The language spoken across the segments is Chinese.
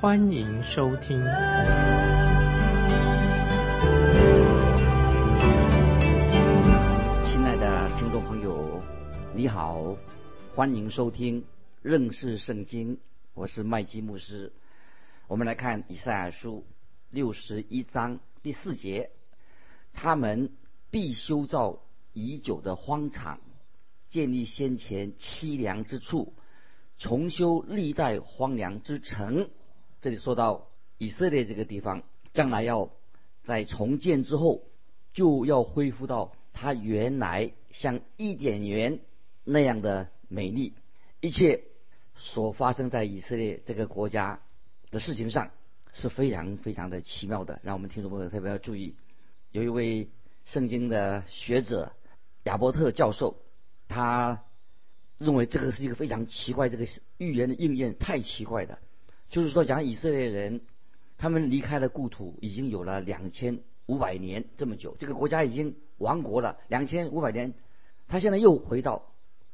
欢迎收听。亲爱的听众朋友，你好，欢迎收听认识圣经，我是麦基牧师。我们来看以赛亚书六十一章第四节，他们必修造已久的荒场，建立先前凄凉之处，重修历代荒凉之城。这里说到以色列这个地方，将来要在重建之后，就要恢复到它原来像伊甸园那样的美丽。一切所发生在以色列这个国家的事情上是非常非常的奇妙的，让我们听众朋友特别要注意。有一位圣经的学者亚伯特教授，他认为这个是一个非常奇怪，这个预言的应验太奇怪了。就是说，讲以色列人他们离开了故土已经有了两千五百年这么久，这个国家已经亡国了两千五百年，他现在又回到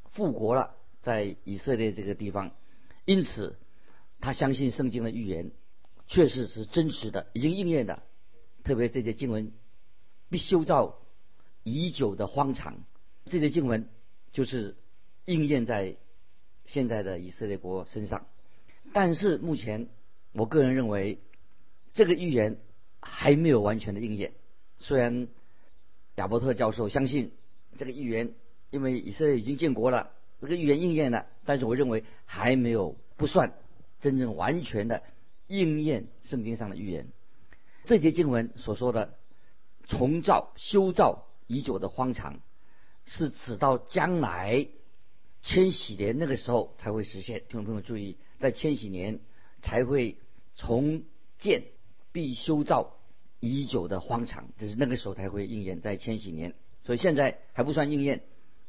复国了。在以色列这个地方，因此他相信圣经的预言确实是真实的，已经应验的。特别这些经文必修造已久的荒场，这些经文就是应验在现在的以色列国身上。但是目前，我个人认为这个预言还没有完全的应验。虽然亚伯特教授相信这个预言，因为以色列已经建国了。这个预言应验了，但是我认为还没有不算真正完全的应验圣经上的预言。这节经文所说的重造、修造已久的荒场，是指到将来千禧年那个时候才会实现。听众朋友注意，在千禧年才会重建、必修造已久的荒场，就是那个时候才会应验，在千禧年。所以现在还不算应验。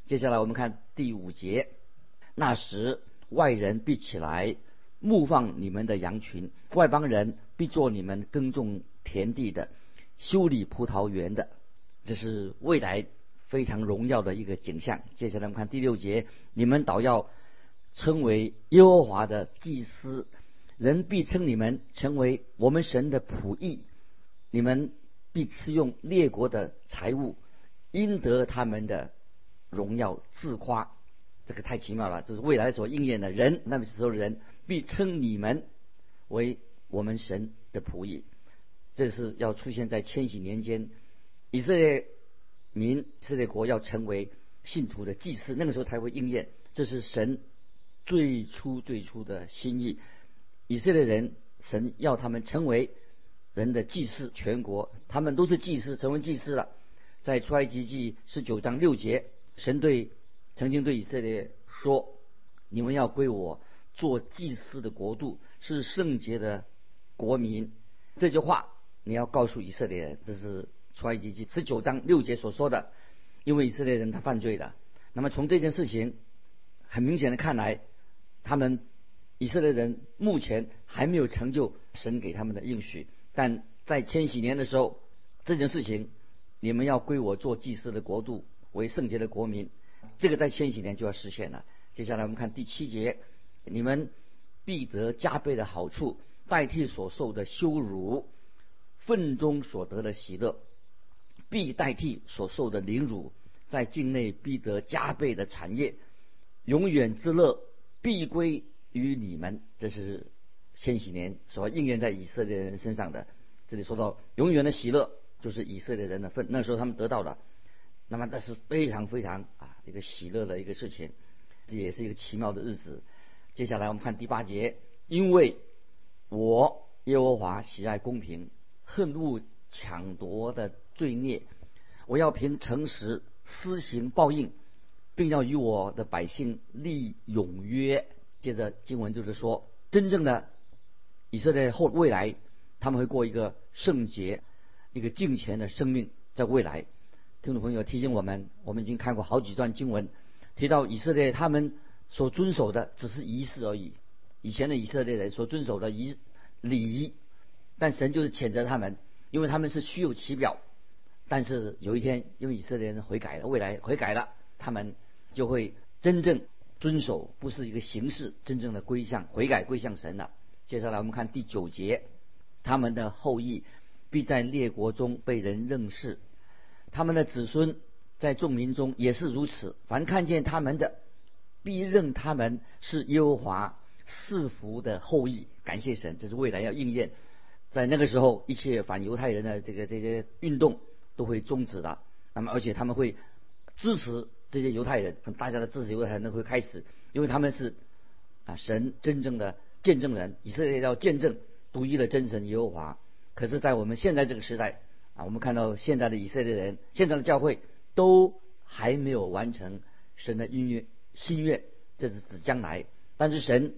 接下来我们看第五节，那时外人必起来牧放你们的羊群，外邦人必做你们耕种田地的、修理葡萄园的，这是未来非常荣耀的一个景象。接下来我们看第六节，你们倒要称为耶和华的祭司，人必称你们成为我们神的仆役，你们必吃用列国的财物，应得他们的。荣耀自夸，这个太奇妙了。这是未来所应验的人，那么时候人必称你们为我们神的仆役。这是要出现在千禧年间，以色列民、以色列国要成为信徒的祭司，那个时候才会应验。这是神最初最初的心意。以色列人，神要他们成为人的祭司，全国他们都是祭司，成为祭司了。在出埃及记十九章六节。神对曾经对以色列说：“你们要归我做祭司的国度，是圣洁的国民。”这句话你要告诉以色列人，这是出埃及记十九章六节所说的。因为以色列人他犯罪了，那么从这件事情很明显的看来，他们以色列人目前还没有成就神给他们的应许。但在千禧年的时候，这件事情你们要归我做祭司的国度。为圣洁的国民，这个在千禧年就要实现了。接下来我们看第七节：你们必得加倍的好处，代替所受的羞辱；愤中所得的喜乐，必代替所受的凌辱。在境内必得加倍的产业，永远之乐必归于你们。这是千禧年所应验在以色列人身上的。这里说到永远的喜乐，就是以色列人的份。那时候他们得到了。那么，这是非常非常啊一个喜乐的一个事情，这也是一个奇妙的日子。接下来我们看第八节，因为我耶和华喜爱公平，恨恶抢夺的罪孽，我要凭诚实施行报应，并要与我的百姓立永约。接着经文就是说，真正的以色列后未来他们会过一个圣洁、一个敬虔的生命，在未来。听众朋友提醒我们，我们已经看过好几段经文，提到以色列他们所遵守的只是仪式而已。以前的以色列人所遵守的仪礼仪，但神就是谴责他们，因为他们是虚有其表。但是有一天，因为以色列人悔改了，未来悔改了，他们就会真正遵守，不是一个形式，真正的归向悔改归向神了。接下来我们看第九节，他们的后裔必在列国中被人认识，他们的子孙在众民中也是如此。凡看见他们的，必认他们是耶和华赐福的后裔。感谢神，这是未来要应验。在那个时候，一切反犹太人的这个这些运动。都会终止的。那么，而且他们会支持这些犹太人，大家的支持犹太人会开始，因为他们是啊神真正的见证人，以色列要见证独一的真神耶和华。可是，在我们现在这个时代啊，我们看到现在的以色列人，现在的教会都还没有完成神的音乐心愿，这是指将来。但是神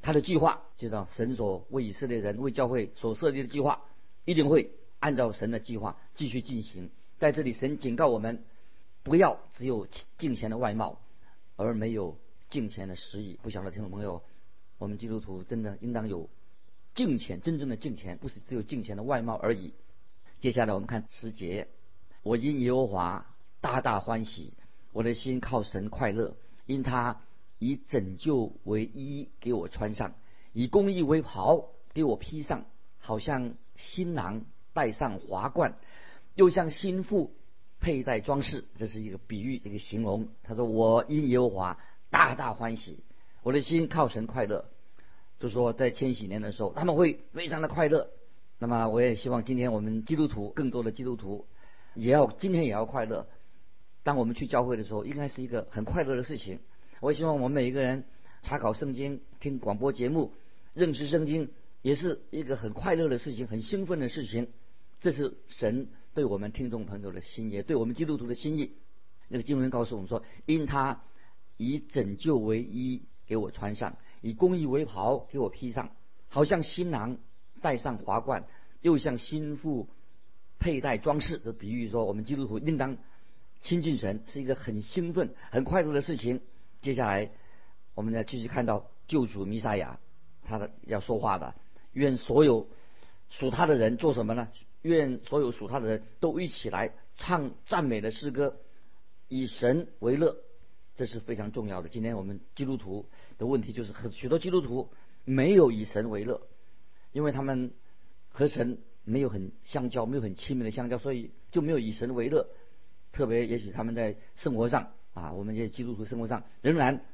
他的计划，知道神所为以色列人为教会所设立的计划，一定会。按照神的计划继续进行，在这里神警告我们，不要只有敬虔的外貌，而没有敬虔的实意。不晓得听众朋友，我们基督徒真的应当有敬虔，真正的敬虔，不是只有敬虔的外貌而已。接下来我们看十节，我因耶和华大大欢喜，我的心靠神快乐，因他以拯救为衣给我穿上，以公义为袍给我披上，好像新郎。戴上华冠，又像心腹佩戴装饰，这是一个比喻，一个形容。他说：“我因耶和华大大欢喜，我的心靠神快乐。”就说在千禧年的时候，他们会非常的快乐。那么，我也希望今天我们基督徒，更多的基督徒，也要今天也要快乐。当我们去教会的时候，应该是一个很快乐的事情。我希望我们每一个人查考圣经、听广播节目、认识圣经，也是一个很快乐的事情，很兴奋的事情。这是神对我们听众朋友的心意，对我们基督徒的心意。那个经文告诉我们说：“因他以拯救为衣给我穿上，以公义为袍给我披上，好像新郎戴上华冠，又像新妇佩戴装饰。”这比喻说，我们基督徒应当亲近神，是一个很兴奋、很快乐的事情。接下来，我们呢继续看到救主弥赛亚，他的要说话的，愿所有属他的人做什么呢？愿所有属他的人都一起来唱赞美的诗歌，以神为乐，这是非常重要的。今天我们基督徒的问题就是，很许多基督徒没有以神为乐，因为他们和神没有很相交，没有很亲密的相交，所以就没有以神为乐。特别也许他们在生活上啊，我们这些基督徒生活上仍然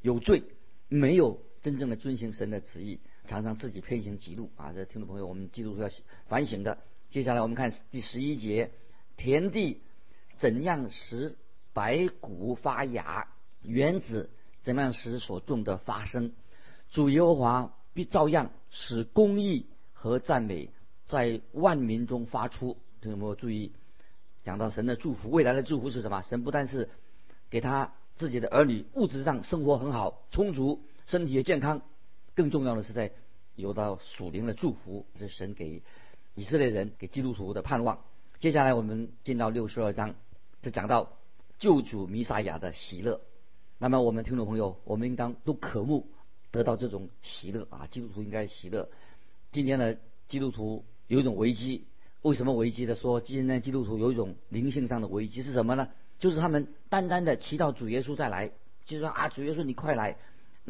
有罪，没有真正的遵行神的旨意，常常自己偏行极路啊！这听众朋友，我们基督徒要反省的。接下来我们看第十一节，田地怎样使白骨发芽，原子怎样使所种的发生，主耶和华必照样使公义和赞美在万民中发出。听众朋友注意，讲到神的祝福，未来的祝福是什么？神不但是给他自己的儿女物质上生活很好、充足，身体也健康，更重要的是在有到属灵的祝福，是神给。以色列人给基督徒的盼望。接下来我们进到六十二章，就讲到救主弥撒亚的喜乐。那么我们听众朋友，我们应当都渴慕得到这种喜乐啊！基督徒应该喜乐。今天的基督徒有一种危机，为什么危机的说今天基督徒有一种灵性上的危机是什么呢？就是他们单单的祈祷主耶稣再来，就是说啊，主耶稣你快来。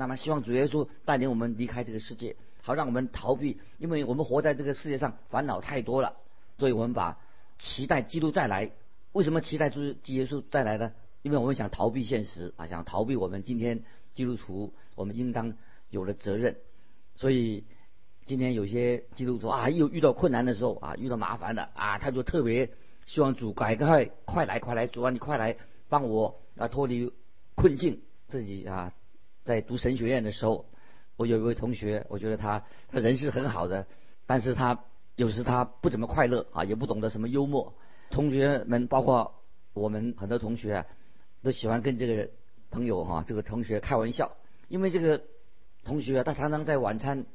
那么希望主耶稣带领我们离开这个世界。好让我们逃避，因为我们活在这个世界上烦恼太多了，所以我们把期待基督再来。为什么期待主基耶稣再来呢？因为我们想逃避现实啊，想逃避我们今天基督徒我们应当有的责任。所以今天有些基督徒啊，又遇到困难的时候啊，遇到麻烦了啊，他就特别希望主赶快快来快来，主啊你快来帮我啊脱离困境。自己啊在读神学院的时候。我有一位同学，我觉得他他人是很好的，但是他有时他不怎么快乐啊，也不懂得什么幽默。同学们，包括我们很多同学，都喜欢跟这个朋友哈，这个同学开玩笑，因为这个同学他常常在晚餐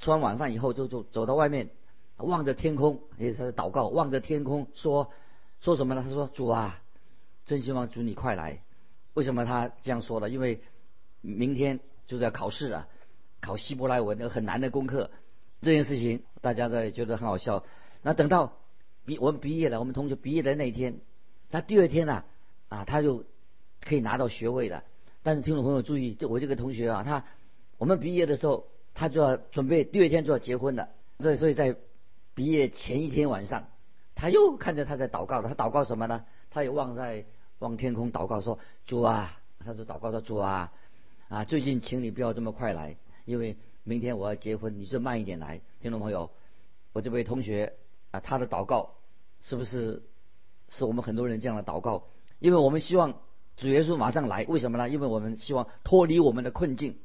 吃完晚饭以后就就走到外面望着天空，也是祷告，望着天空说说什么呢？他说：“主啊，真希望主你快来。”为什么他这样说呢？因为明天就是要考试了，考希伯来文那个很难的功课。这件事情大家在觉得很好笑。那等到毕我们毕业了，我们同学毕业的那一天，他第二天呢，啊，他就可以拿到学位了。但是听众朋友注意，这我这个同学啊，他我们毕业的时候，他就要准备第二天就要结婚了。所以，所以在毕业前一天晚上，他又看着他在祷告。他祷告什么呢？他也望在望天空祷告说：“主啊，他说祷告说主啊，啊，最近请你不要这么快来，因为。”明天我要结婚，你就慢一点来，听众朋友，我这位同学啊，他的祷告是不是是我们很多人这样的祷告？因为我们希望主耶稣马上来，为什么呢？因为我们希望脱离我们的困境。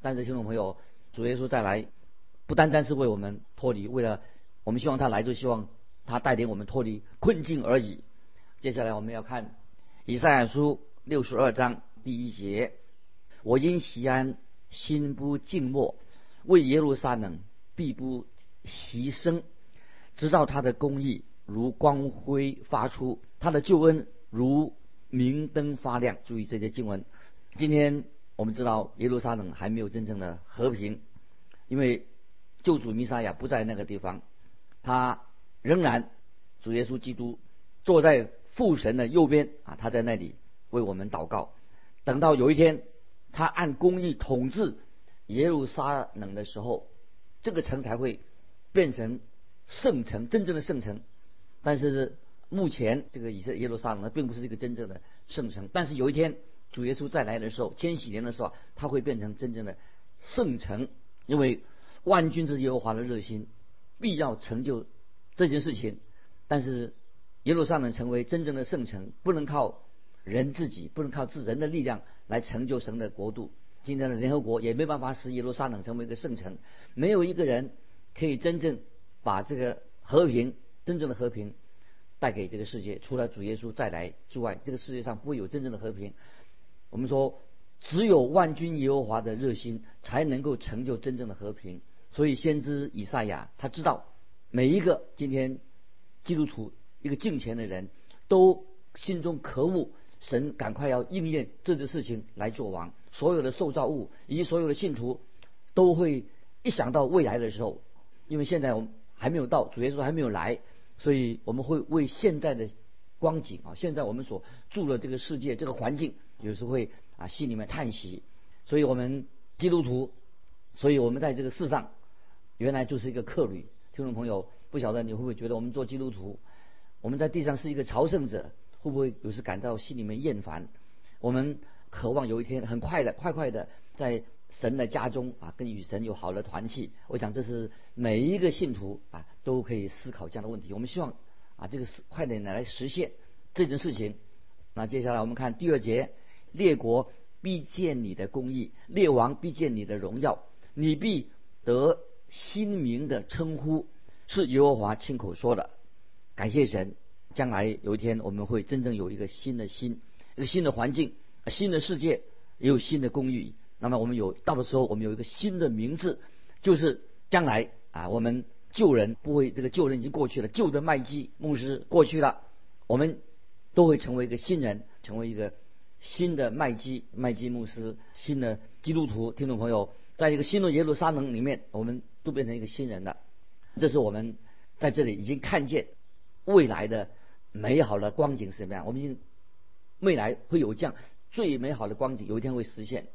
但是听众朋友，主耶稣再来，不单单是为我们脱离，为了我们希望他来，就希望他带领我们脱离困境而已。接下来我们要看以赛亚书六十二章第一节：我因西安心不静默。为耶路撒冷必不牺牲，直到他的公义如光辉发出，他的救恩如明灯发亮。注意这些经文。今天我们知道耶路撒冷还没有真正的和平，因为救主弥撒亚不在那个地方，他仍然主耶稣基督坐在父神的右边啊，他在那里为我们祷告。等到有一天，他按公义统治。耶路撒冷的时候，这个城才会变成圣城，真正的圣城。但是目前这个以色耶路撒冷呢，并不是一个真正的圣城。但是有一天主耶稣再来的时候，千禧年的时候，它会变成真正的圣城。因为万军之耶和华的热心，必要成就这件事情。但是耶路撒冷成为真正的圣城，不能靠人自己，不能靠自人的力量来成就神的国度。今天的联合国也没办法使耶路撒冷成为一个圣城，没有一个人可以真正把这个和平、真正的和平带给这个世界。除了主耶稣再来之外，这个世界上不会有真正的和平。我们说，只有万军耶和华的热心才能够成就真正的和平。所以，先知以赛亚他知道，每一个今天基督徒一个敬虔的人都心中渴慕神赶快要应验这件事情来做王。所有的受造物以及所有的信徒，都会一想到未来的时候，因为现在我们还没有到，主耶稣还没有来，所以我们会为现在的光景啊，现在我们所住的这个世界这个环境，有时会啊心里面叹息。所以我们基督徒，所以我们在这个世上，原来就是一个客旅。听众朋友，不晓得你会不会觉得我们做基督徒，我们在地上是一个朝圣者，会不会有时感到心里面厌烦？我们。渴望有一天很快的、快快的在神的家中啊，跟与神有好的团契。我想这是每一个信徒啊都可以思考这样的问题。我们希望啊这个是快点来实现这件事情。那接下来我们看第二节：列国必见你的公义，列王必见你的荣耀，你必得新名的称呼，是耶和华亲口说的。感谢神，将来有一天我们会真正有一个新的心，一个新的环境。新的世界也有新的公寓，那么我们有到的时候，我们有一个新的名字，就是将来啊，我们旧人不会，这个旧人已经过去了，旧的麦基牧师过去了，我们都会成为一个新人，成为一个新的麦基麦基牧师，新的基督徒听众朋友，在一个新的耶路撒冷里面，我们都变成一个新人了。这是我们在这里已经看见未来的美好的光景是什么样，我们未来会有这样。最美好的光景有一天会实现，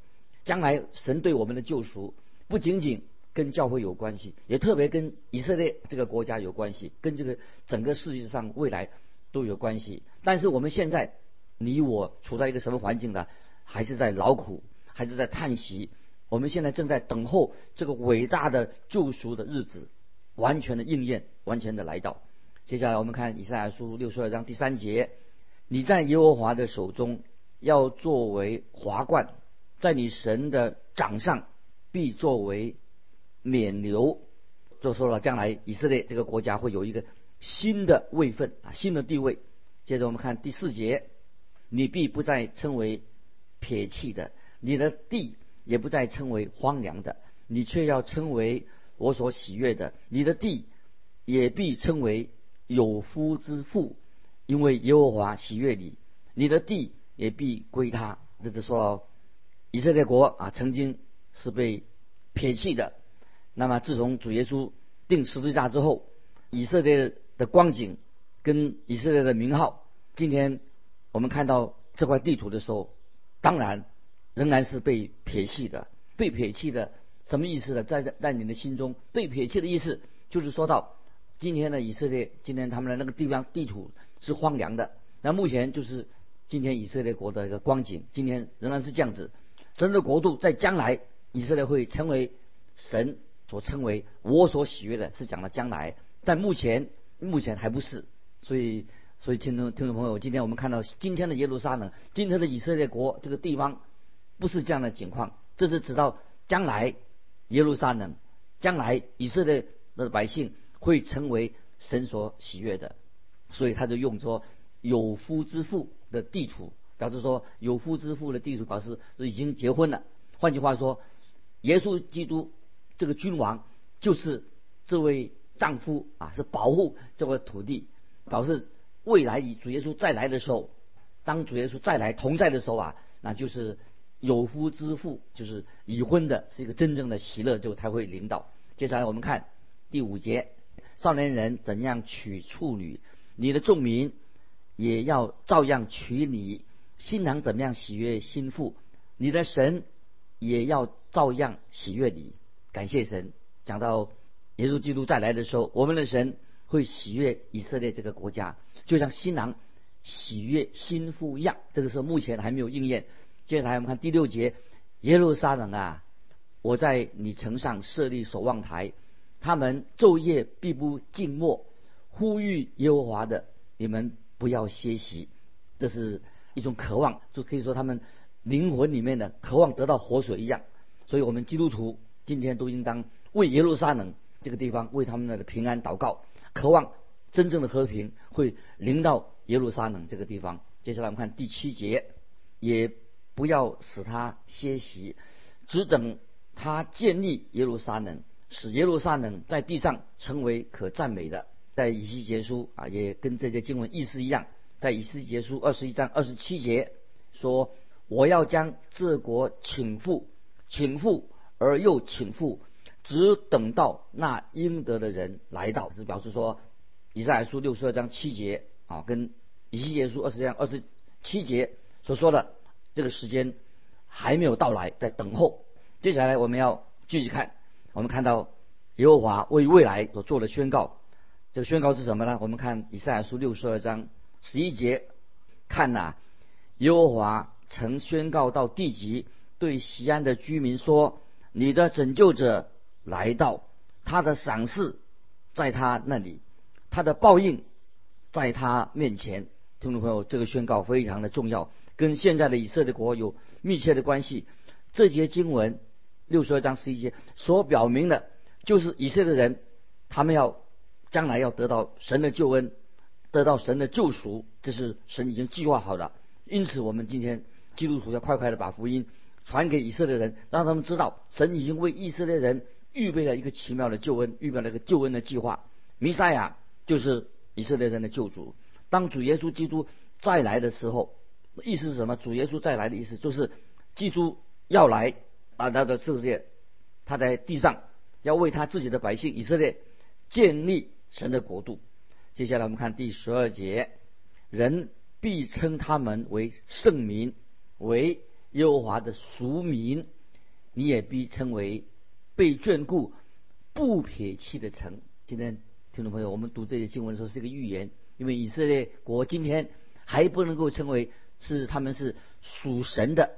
将来神对我们的救赎不仅仅跟教会有关系，也特别跟以色列这个国家有关系，跟这个整个世界上未来都有关系。但是我们现在你我处在一个什么环境呢？还是在劳苦，还是在叹息？我们现在正在等候这个伟大的救赎的日子完全的应验，完全的来到。接下来我们看以赛亚书六十二章第三节：你在耶和华的手中。要作为华冠，在你神的掌上，必作为冕流。就说了，将来以色列这个国家会有一个新的位分啊，新的地位。接着我们看第四节，你必不再称为撇弃的，你的地也不再称为荒凉的，你却要称为我所喜悦的。你的地也必称为有夫之妇，因为耶和华喜悦你，你的地也必归他。这就说以色列国啊，曾经是被撇弃的。那么自从主耶稣定十字架之后，以色列的光景跟以色列的名号，今天我们看到这块地图的时候，当然仍然是被撇弃的。被撇弃的什么意思呢？在在你的心中，被撇弃的意思就是说到今天的以色列，今天他们的那个地方地图是荒凉的。那目前就是今天以色列国的一个光景，今天仍然是这样子。神的国度在将来，以色列会成为神。所称为我所喜悦的，是讲的将来，但目前目前还不是，所以所以听众听众朋友，今天我们看到今天的耶路撒冷，今天的以色列国这个地方，不是这样的情况，这是直到将来耶路撒冷，将来以色列的百姓会成为神所喜悦的，所以他就用说有夫之妇的地图，表示说有夫之妇的地图表示已经结婚了，换句话说，耶稣基督。这个君王就是这位丈夫啊，是保护这块土地，表示未来以主耶稣再来的时候，当主耶稣再来同在的时候啊，那就是有夫之妇，就是已婚的，是一个真正的喜乐，就才会领导。接下来我们看第五节：少年人怎样娶处女，你的众民也要照样娶你；新郎怎么样喜悦新妇，你的神也要照样喜悦你。感谢神，讲到耶稣基督再来的时候，我们的神会喜悦以色列这个国家，就像新郎喜悦新妇一样。这个时候目前还没有应验。接下来我们看第六节：耶路撒冷啊，我在你城上设立守望台，他们昼夜必不静默，呼吁耶和华的，你们不要歇息。这是一种渴望，就可以说他们灵魂里面的渴望得到活水一样。所以，我们基督徒。今天都应当为耶路撒冷这个地方为他们的平安祷告，渴望真正的和平会临到耶路撒冷这个地方。接下来我们看第七节，也不要使他歇息，只等他建立耶路撒冷，使耶路撒冷在地上成为可赞美的。在以西结书啊，也跟这些经文意思一样，在以西结书二十一章二十七节说：“我要将这国请复，请复。”而又请复，只等到那应得的人来到，是表示说，以赛亚书六十二章七节啊，跟以西结书二十章二十七节所说的这个时间还没有到来，在等候。接下来我们要继续看，我们看到耶和华为未来所做的宣告，这个宣告是什么呢？我们看以赛亚书六十二章十一节，看呐，耶和华曾宣告到地极，对西安的居民说。你的拯救者来到，他的赏赐在他那里，他的报应在他面前。听众朋友，这个宣告非常的重要，跟现在的以色列国有密切的关系。这节经文六十二章十一节所表明的，就是以色列人他们要将来要得到神的救恩，得到神的救赎，这是神已经计划好的。因此，我们今天基督徒要快快的把福音。传给以色列人，让他们知道神已经为以色列人预备了一个奇妙的救恩，预备了一个救恩的计划。弥赛亚就是以色列人的救主。当主耶稣基督再来的时候，意思是什么？主耶稣再来的意思就是，基督要来啊，他的世界，他在地上要为他自己的百姓以色列建立神的国度。接下来我们看第十二节，人必称他们为圣民，为。耶和华的俗民，你也必称为被眷顾、不撇弃的城。今天听众朋友，我们读这些经文的时候是一个预言，因为以色列国今天还不能够称为是他们是属神的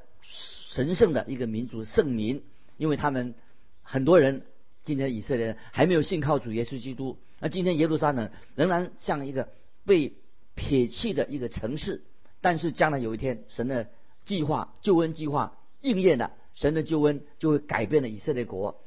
神圣的一个民族圣民，因为他们很多人今天以色列还没有信靠主耶稣基督。那今天耶路撒冷仍然像一个被撇弃的一个城市，但是将来有一天神的。计划救恩计划应验了，神的救恩就会改变了以色列国，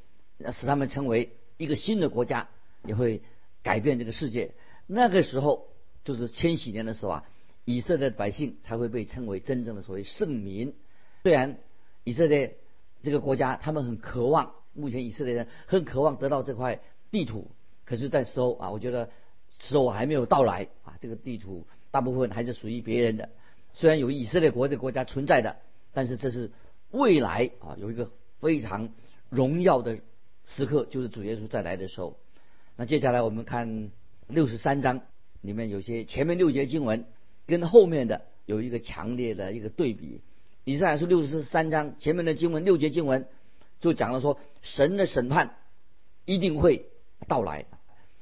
使他们成为一个新的国家，也会改变这个世界。那个时候就是千禧年的时候啊，以色列百姓才会被称为真正的所谓圣民。虽然以色列这个国家他们很渴望，目前以色列人很渴望得到这块地图，可是，在时候啊，我觉得时候还没有到来啊。这个地图大部分还是属于别人的，虽然有以色列国这个国家存在的，但是这是未来啊，有一个非常荣耀的时刻，就是主耶稣再来的时候。那接下来我们看六十三章里面有些前面六节经文跟后面的有一个强烈的一个对比。以上来说，六十三章前面的经文六节经文就讲了说，神的审判一定会到来。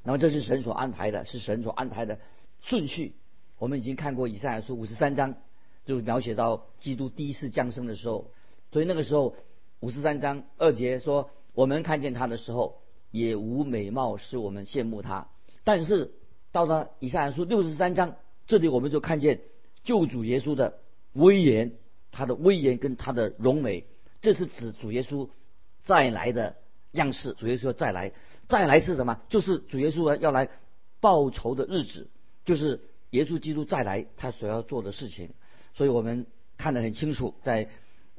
那么这是神所安排的，是神所安排的顺序。我们已经看过以赛亚书五十三章，就描写到基督第一次降生的时候。所以那个时候五十三章二节说，我们看见他的时候。也无美貌使我们羡慕他，但是到了以赛亚书六十三章，这里我们就看见救主耶稣的威严，他的威严跟他的荣美，这是指主耶稣再来的样式。主耶稣再来，再来是什么？就是主耶稣要来报仇的日子，就是耶稣基督再来他所要做的事情。所以我们看得很清楚，在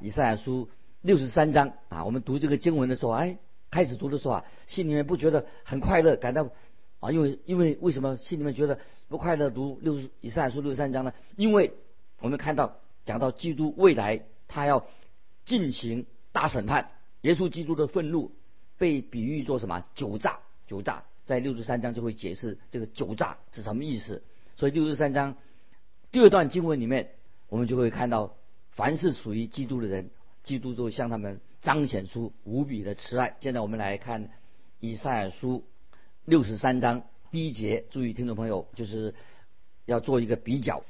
以赛亚书六十三章啊，我们读这个经文的时候，哎。开始读的时候啊，心里面不觉得很快乐，感到啊，因为因为为什么心里面觉得不快乐？读六十以赛亚书六十三章呢？因为我们看到讲到基督未来他要进行大审判，耶稣基督的愤怒被比喻作什么？酒炸，酒炸，在六十三章就会解释这个酒炸是什么意思。所以六十三章第二段经文里面，我们就会看到，凡是属于基督的人，基督都会向他们。彰显出无比的慈爱。现在我们来看以赛亚书六十三章第一节，注意听众朋友，就是要做一个比较。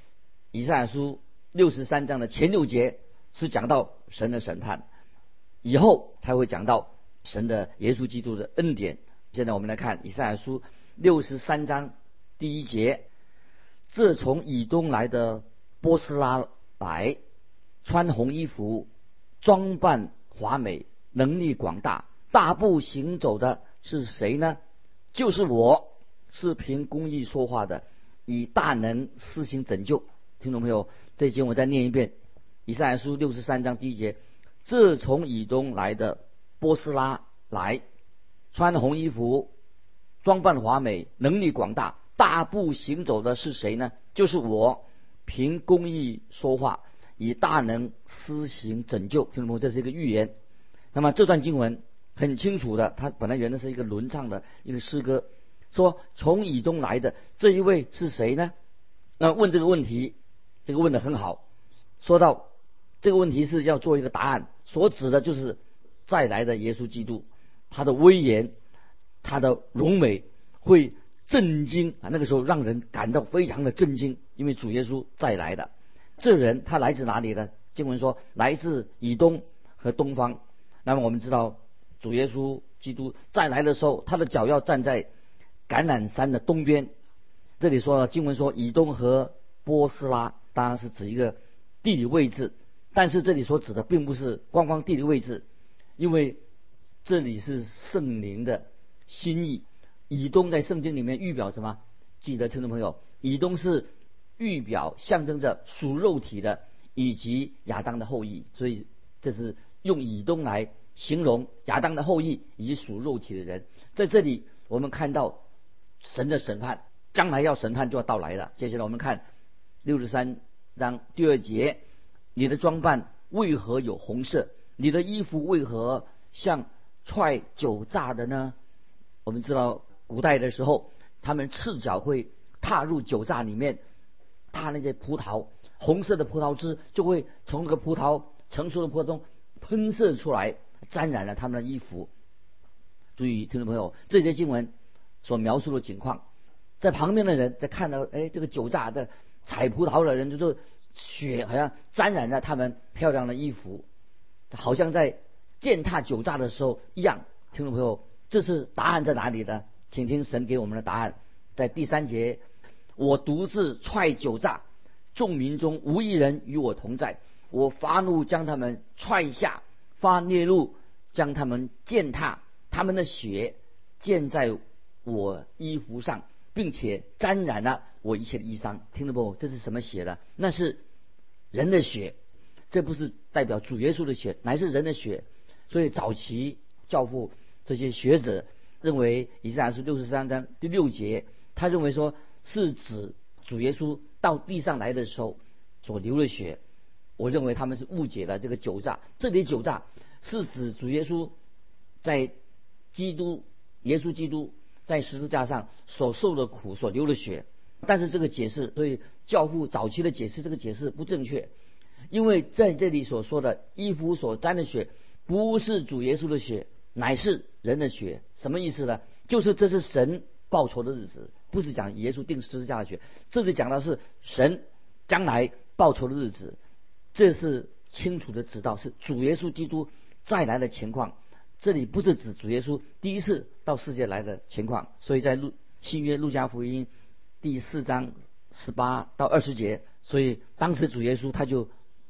以赛亚书六十三章的前六节是讲到神的审判，以后才会讲到神的耶稣基督的恩典。现在我们来看以赛亚书六十三章第一节：自从以东来的波斯拉来，穿红衣服，装扮。华美，能力广大，大步行走的是谁呢？就是我，是凭公义说话的，以大能施行拯救。听众朋友，这经我再念一遍：以赛亚书六十三章第一节，自从以东来的波斯拉来，穿红衣服，装扮华美，能力广大，大步行走的是谁呢？就是我，凭公义说话。以大能施行拯救，听众朋友，这是一个预言。那么这段经文很清楚的，它本来原来是一个轮唱的一个诗歌，说从以东来的这一位是谁呢？那问这个问题，这个问的很好。说到这个问题是要做一个答案，所指的就是再来的耶稣基督，他的威严，他的荣美会震惊啊！那个时候让人感到非常的震惊，因为主耶稣再来的。这人他来自哪里呢？经文说来自以东和东方。那么我们知道主耶稣基督再来的时候，他的脚要站在橄榄山的东边。这里说了经文说以东和波斯拉，当然是指一个地理位置。但是这里所指的并不是光光地理位置，因为这里是圣灵的心意。以东在圣经里面预表什么？记得听众朋友，以东是。预表象征着属肉体的以及亚当的后裔，所以这是用以东来形容亚当的后裔以及属肉体的人。在这里，我们看到神的审判，将来要审判就要到来了。接下来我们看六十三章第二节：你的装扮为何有红色？你的衣服为何像踹酒榨的呢？我们知道古代的时候，他们赤脚会踏入酒榨里面。踏那些葡萄，红色的葡萄汁就会从那个葡萄成熟的葡萄中喷射出来，沾染了他们的衣服。注意，听众朋友，这些经文所描述的情况，在旁边的人在看到，哎，这个酒榨的采葡萄的人，就是血好像沾染了他们漂亮的衣服，好像在践踏酒榨的时候一样。听众朋友，这是答案在哪里呢？请听神给我们的答案，在第三节。我独自踹酒榨，众民中无一人与我同在。我发怒将他们踹下，发烈怒将他们践踏，他们的血溅在我衣服上，并且沾染了我一切的衣裳。听得不？这是什么血呢？那是人的血，这不是代表主耶稣的血，乃是人的血。所以早期教父这些学者认为以赛亚书六十三章第六节，他认为说是指主耶稣到地上来的时候所流的血。我认为他们是误解了这个酒炸，这里酒炸是指主耶稣在基督耶稣基督在十字架上所受的苦所流的血。但是这个解释，所以教父早期的解释这个解释不正确，因为在这里所说的衣服所沾的血不是主耶稣的血，乃是人的血。什么意思呢？就是这是神报仇的日子，不是讲耶稣定十字架的血，这里讲的是神将来报仇的日子。这是清楚的知道，是主耶稣基督再来的情况。这里不是指主耶稣第一次到世界来的情况。所以在路新约路加福音。第四章十八到二十节，所以当时主耶稣他就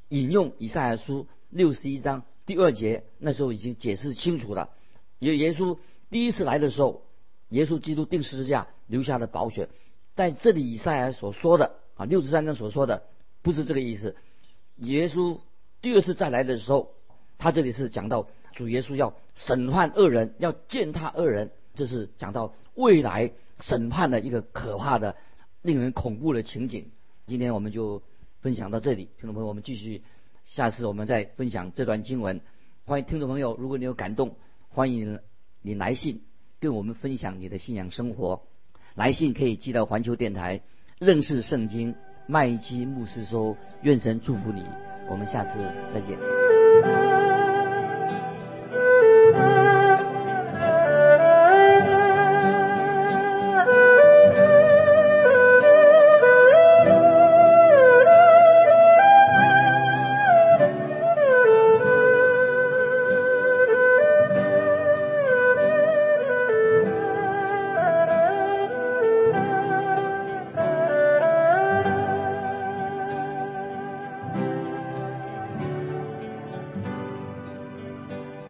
引用以赛亚书六十一章第二节，那时候已经解释清楚了。耶耶稣第一次来的时候，耶稣基督定十字架留下的宝血，在这里以赛亚所说的啊六十三章所说的不是这个意思。耶稣第二次再来的时候，他这里是讲到主耶稣要审判恶人，要践踏恶人，这是讲到未来。审判的一个可怕的、令人恐怖的情景。今天我们就分享到这里，听众朋友，我们继续，下次我们再分享这段经文。欢迎听众朋友，如果你有感动，欢迎你来信跟我们分享你的信仰生活。来信可以寄到环球电台认识圣经麦基牧师说，愿神祝福你。我们下次再见。